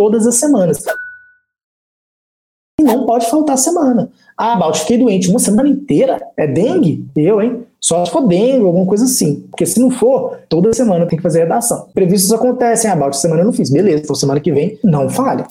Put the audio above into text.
todas as semanas. E não pode faltar semana. Ah, Balt, fiquei doente uma semana inteira. É dengue? Eu, hein? Só se for dengue, alguma coisa assim. Porque se não for, toda semana tem que fazer redação. Previstos acontecem. Ah, Balt, semana eu não fiz. Beleza, então semana que vem, não falha.